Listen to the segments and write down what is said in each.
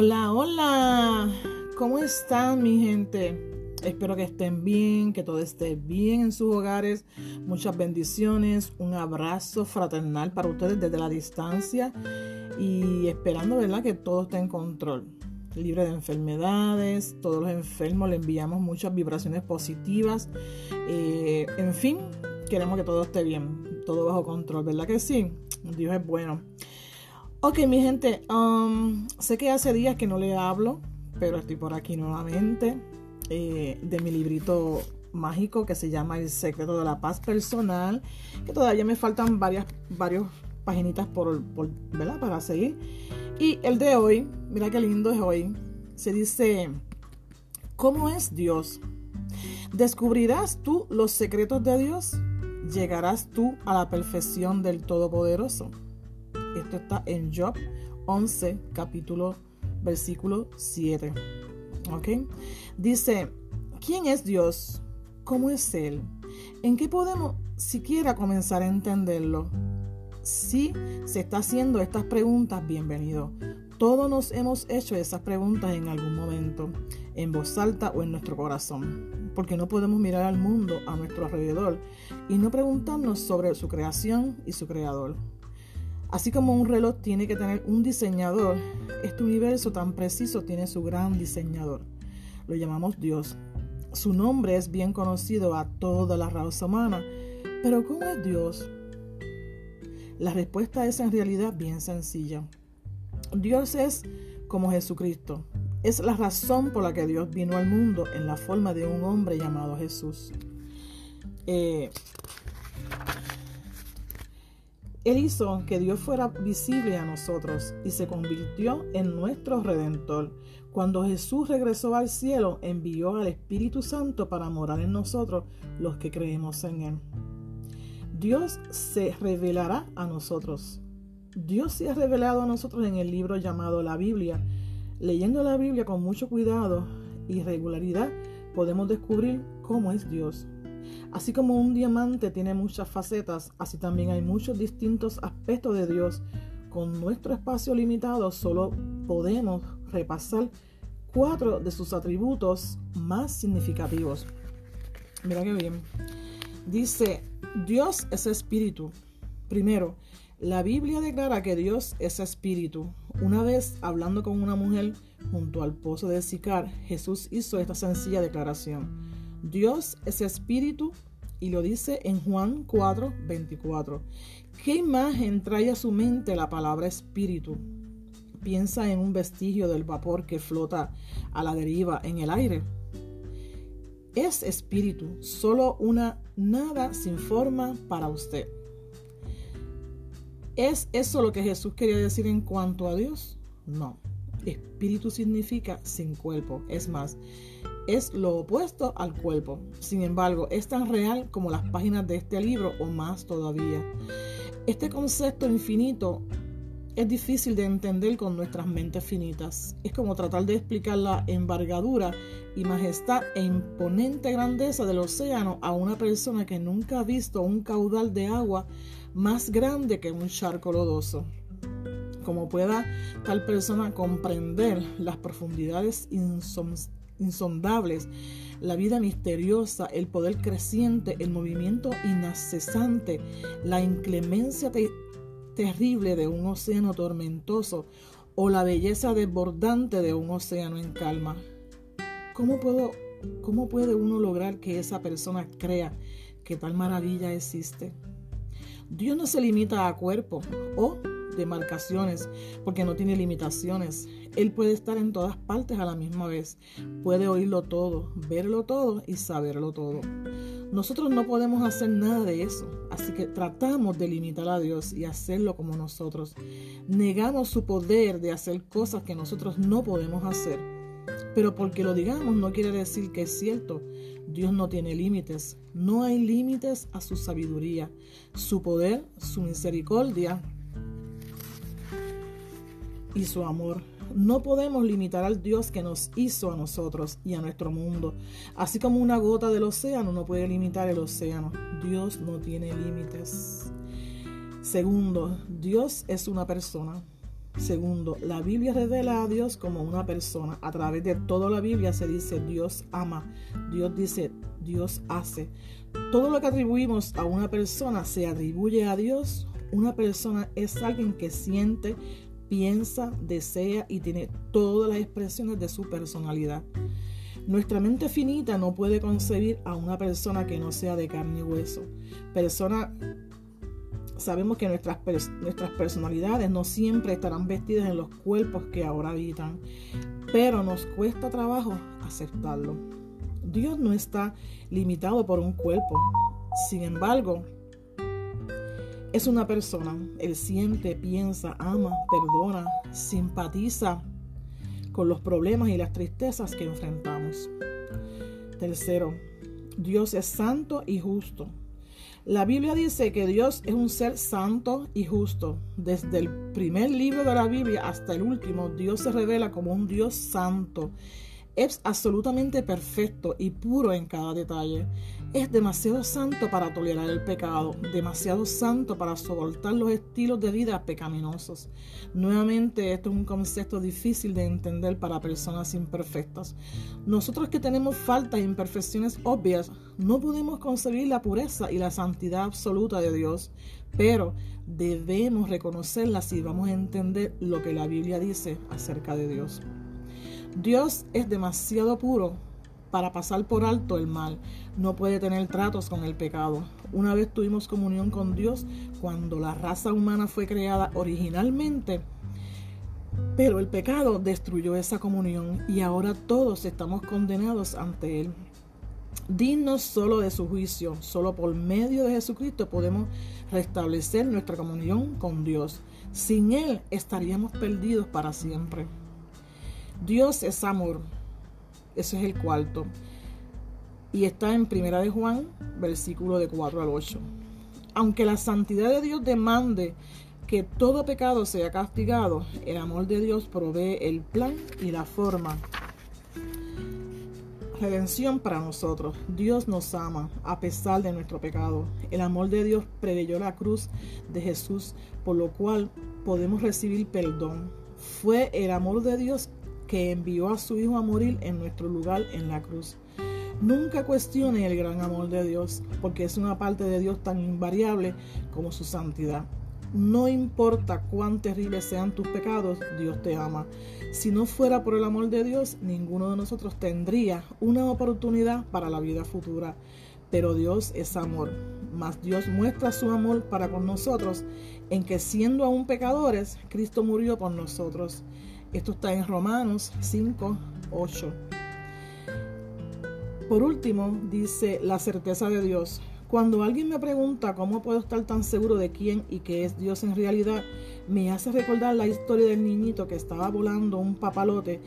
Hola, hola. ¿Cómo están mi gente? Espero que estén bien, que todo esté bien en sus hogares. Muchas bendiciones, un abrazo fraternal para ustedes desde la distancia y esperando, ¿verdad?, que todo esté en control. Libre de enfermedades, todos los enfermos le enviamos muchas vibraciones positivas. Eh, en fin, queremos que todo esté bien, todo bajo control, ¿verdad que sí? Dios es bueno. Ok, mi gente, um, sé que hace días que no le hablo, pero estoy por aquí nuevamente eh, de mi librito mágico que se llama El secreto de la paz personal, que todavía me faltan varias, varias paginitas por, ¿verdad? para seguir. Y el de hoy, mira qué lindo es hoy, se dice, ¿cómo es Dios? ¿Descubrirás tú los secretos de Dios? ¿Llegarás tú a la perfección del Todopoderoso? Esto está en Job 11, capítulo, versículo 7. ¿Ok? Dice, ¿quién es Dios? ¿Cómo es Él? ¿En qué podemos siquiera comenzar a entenderlo? Si se está haciendo estas preguntas, bienvenido. Todos nos hemos hecho esas preguntas en algún momento, en voz alta o en nuestro corazón, porque no podemos mirar al mundo a nuestro alrededor y no preguntarnos sobre su creación y su creador. Así como un reloj tiene que tener un diseñador, este universo tan preciso tiene su gran diseñador. Lo llamamos Dios. Su nombre es bien conocido a toda la raza humana. Pero ¿cómo es Dios? La respuesta es en realidad bien sencilla. Dios es como Jesucristo. Es la razón por la que Dios vino al mundo en la forma de un hombre llamado Jesús. Eh, él hizo que Dios fuera visible a nosotros y se convirtió en nuestro redentor. Cuando Jesús regresó al cielo, envió al Espíritu Santo para morar en nosotros los que creemos en Él. Dios se revelará a nosotros. Dios se ha revelado a nosotros en el libro llamado la Biblia. Leyendo la Biblia con mucho cuidado y regularidad, podemos descubrir cómo es Dios. Así como un diamante tiene muchas facetas, así también hay muchos distintos aspectos de Dios. Con nuestro espacio limitado solo podemos repasar cuatro de sus atributos más significativos. Mira qué bien. Dice, Dios es espíritu. Primero, la Biblia declara que Dios es espíritu. Una vez hablando con una mujer junto al pozo de Sicar, Jesús hizo esta sencilla declaración. Dios es espíritu y lo dice en Juan 4, 24. ¿Qué imagen trae a su mente la palabra espíritu? Piensa en un vestigio del vapor que flota a la deriva en el aire. Es espíritu, solo una nada sin forma para usted. ¿Es eso lo que Jesús quería decir en cuanto a Dios? No. Espíritu significa sin cuerpo. Es más, es lo opuesto al cuerpo. Sin embargo, es tan real como las páginas de este libro o más todavía. Este concepto infinito es difícil de entender con nuestras mentes finitas. Es como tratar de explicar la envergadura y majestad e imponente grandeza del océano a una persona que nunca ha visto un caudal de agua más grande que un charco lodoso. Como pueda tal persona comprender las profundidades insondables la vida misteriosa, el poder creciente, el movimiento inaccesante, la inclemencia terrible de un océano tormentoso o la belleza desbordante de un océano en calma. ¿Cómo, puedo, ¿Cómo puede uno lograr que esa persona crea que tal maravilla existe? Dios no se limita a cuerpo o demarcaciones, porque no tiene limitaciones. Él puede estar en todas partes a la misma vez. Puede oírlo todo, verlo todo y saberlo todo. Nosotros no podemos hacer nada de eso, así que tratamos de limitar a Dios y hacerlo como nosotros. Negamos su poder de hacer cosas que nosotros no podemos hacer. Pero porque lo digamos no quiere decir que es cierto. Dios no tiene límites. No hay límites a su sabiduría, su poder, su misericordia y su amor. No podemos limitar al Dios que nos hizo a nosotros y a nuestro mundo. Así como una gota del océano no puede limitar el océano. Dios no tiene límites. Segundo, Dios es una persona. Segundo, la Biblia revela a Dios como una persona. A través de toda la Biblia se dice Dios ama, Dios dice, Dios hace. Todo lo que atribuimos a una persona se atribuye a Dios. Una persona es alguien que siente, piensa, desea y tiene todas las expresiones de su personalidad. Nuestra mente finita no puede concebir a una persona que no sea de carne y hueso. Persona, sabemos que nuestras, nuestras personalidades no siempre estarán vestidas en los cuerpos que ahora habitan, pero nos cuesta trabajo aceptarlo. Dios no está limitado por un cuerpo. Sin embargo, es una persona. Él siente, piensa, ama, perdona, simpatiza con los problemas y las tristezas que enfrentamos. Tercero, Dios es santo y justo. La Biblia dice que Dios es un ser santo y justo. Desde el primer libro de la Biblia hasta el último, Dios se revela como un Dios santo es absolutamente perfecto y puro en cada detalle. Es demasiado santo para tolerar el pecado, demasiado santo para soportar los estilos de vida pecaminosos. Nuevamente, esto es un concepto difícil de entender para personas imperfectas. Nosotros que tenemos faltas e imperfecciones obvias, no podemos concebir la pureza y la santidad absoluta de Dios, pero debemos reconocerla si vamos a entender lo que la Biblia dice acerca de Dios. Dios es demasiado puro para pasar por alto el mal. No puede tener tratos con el pecado. Una vez tuvimos comunión con Dios cuando la raza humana fue creada originalmente, pero el pecado destruyó esa comunión y ahora todos estamos condenados ante Él. Dignos solo de su juicio, solo por medio de Jesucristo podemos restablecer nuestra comunión con Dios. Sin Él estaríamos perdidos para siempre. Dios es amor. Ese es el cuarto. Y está en Primera de Juan, versículo de 4 al 8. Aunque la santidad de Dios demande que todo pecado sea castigado, el amor de Dios provee el plan y la forma. Redención para nosotros. Dios nos ama a pesar de nuestro pecado. El amor de Dios preveyó la cruz de Jesús, por lo cual podemos recibir perdón. Fue el amor de Dios que envió a su Hijo a morir en nuestro lugar en la cruz. Nunca cuestione el gran amor de Dios, porque es una parte de Dios tan invariable como su santidad. No importa cuán terribles sean tus pecados, Dios te ama. Si no fuera por el amor de Dios, ninguno de nosotros tendría una oportunidad para la vida futura. Pero Dios es amor, mas Dios muestra su amor para con nosotros en que siendo aún pecadores, Cristo murió por nosotros. Esto está en Romanos 5, 8. Por último, dice la certeza de Dios. Cuando alguien me pregunta cómo puedo estar tan seguro de quién y qué es Dios en realidad, me hace recordar la historia del niñito que estaba volando un papalote.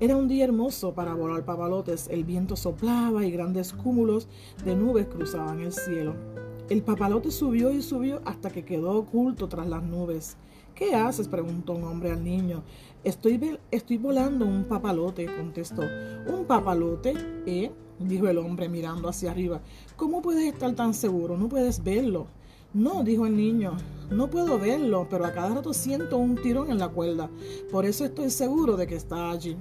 Era un día hermoso para volar papalotes. El viento soplaba y grandes cúmulos de nubes cruzaban el cielo. El papalote subió y subió hasta que quedó oculto tras las nubes. ¿Qué haces? preguntó un hombre al niño. Estoy, estoy volando un papalote, contestó. ¿Un papalote? ¿Eh? dijo el hombre mirando hacia arriba. ¿Cómo puedes estar tan seguro? No puedes verlo. No, dijo el niño, no puedo verlo, pero a cada rato siento un tirón en la cuerda. Por eso estoy seguro de que está allí.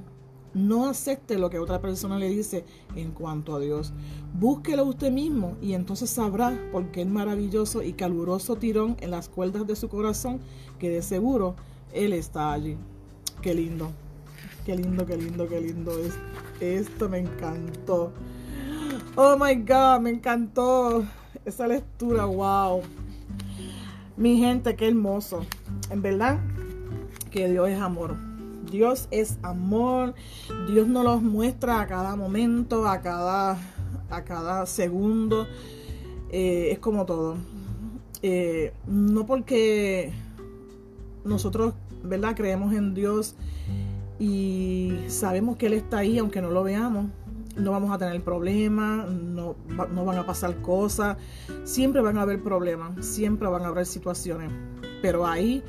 No acepte lo que otra persona le dice en cuanto a Dios. Búsquelo usted mismo y entonces sabrá por qué el maravilloso y caluroso tirón en las cuerdas de su corazón, que de seguro Él está allí. Qué lindo, qué lindo, qué lindo, qué lindo es. Esto me encantó. Oh my God, me encantó esa lectura, wow. Mi gente, qué hermoso. En verdad que Dios es amor. Dios es amor. Dios nos los muestra a cada momento, a cada, a cada segundo. Eh, es como todo. Eh, no porque nosotros, ¿verdad? Creemos en Dios y sabemos que Él está ahí, aunque no lo veamos. No vamos a tener problemas, no, no van a pasar cosas, siempre van a haber problemas, siempre van a haber situaciones, pero ahí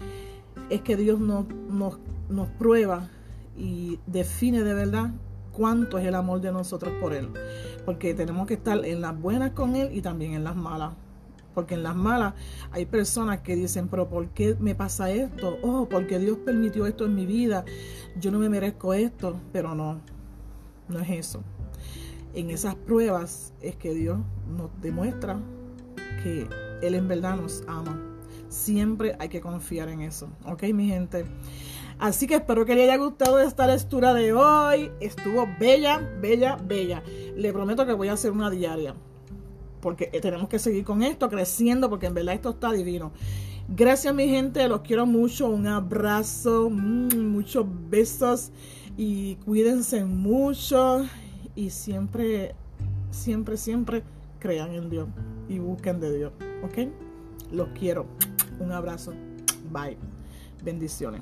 es que Dios nos, nos nos prueba y define de verdad cuánto es el amor de nosotros por Él. Porque tenemos que estar en las buenas con Él y también en las malas. Porque en las malas hay personas que dicen, pero ¿por qué me pasa esto? Oh, porque Dios permitió esto en mi vida. Yo no me merezco esto. Pero no, no es eso. En esas pruebas es que Dios nos demuestra que Él en verdad nos ama. Siempre hay que confiar en eso. ¿Ok, mi gente? Así que espero que les haya gustado esta lectura de hoy. Estuvo bella, bella, bella. Le prometo que voy a hacer una diaria porque eh, tenemos que seguir con esto, creciendo, porque en verdad esto está divino. Gracias mi gente, los quiero mucho, un abrazo, mm, muchos besos y cuídense mucho y siempre, siempre, siempre crean en Dios y busquen de Dios, ¿ok? Los quiero, un abrazo, bye, bendiciones.